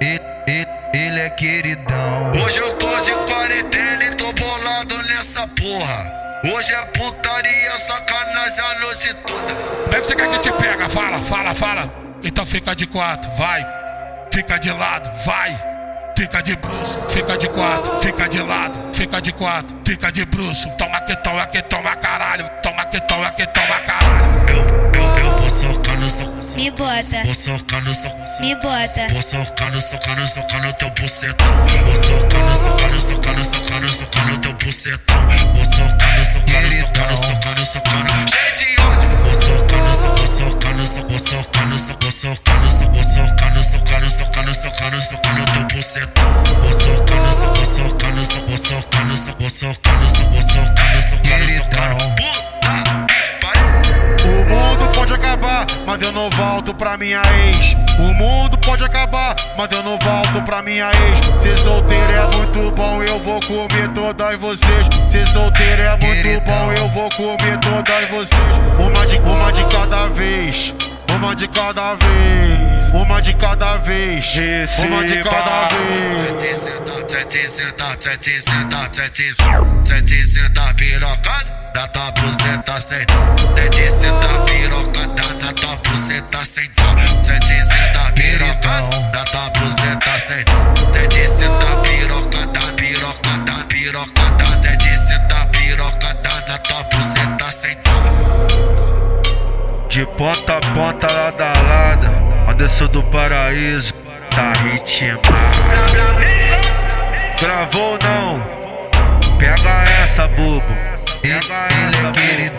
ele, ele, ele é queridão. Hoje eu tô de quarentena e tô bolado nessa porra. Hoje é putaria, sacanagem a noite toda. Como é que você quer que te pega? Fala, fala, fala. Então fica de quatro, vai. Fica de lado, vai. Fica de bruxo, fica de quatro, fica de lado, fica de quatro, fica de bruxo. Toma que toma que toma caralho, toma que toma que toma caralho. Me bota, Vou socando, socando. me bota, Vou socando, socando, socando teu bucetão. Socando, socando, socando, socando, socando teu bucetão. Socando, socando, socando, socando, socando. Cheio de ódio. Socando, socando, socando, socando, so- vou socando, socando, socando, socando, socando teu bucetão. Mas eu não volto pra minha ex. O mundo pode acabar, mas eu não volto pra minha ex. Ser solteiro é muito bom, eu vou comer todas vocês. Ser solteiro é muito bom, eu vou comer todas vocês. Uma de, uma de cada vez. Uma de cada vez. Uma de cada vez. Uma de cada vez. Sete senta, sete senta, sete senta, sete senta pirocada na tua buceta senta. Sete senta pirocada, pirocada. Sete senta pirocada na tua buceta senta. De ponta a ponta, lado a do Paraíso, tá ritmado. Gravou não? Pega essa, bobo. Pega essa, queridão.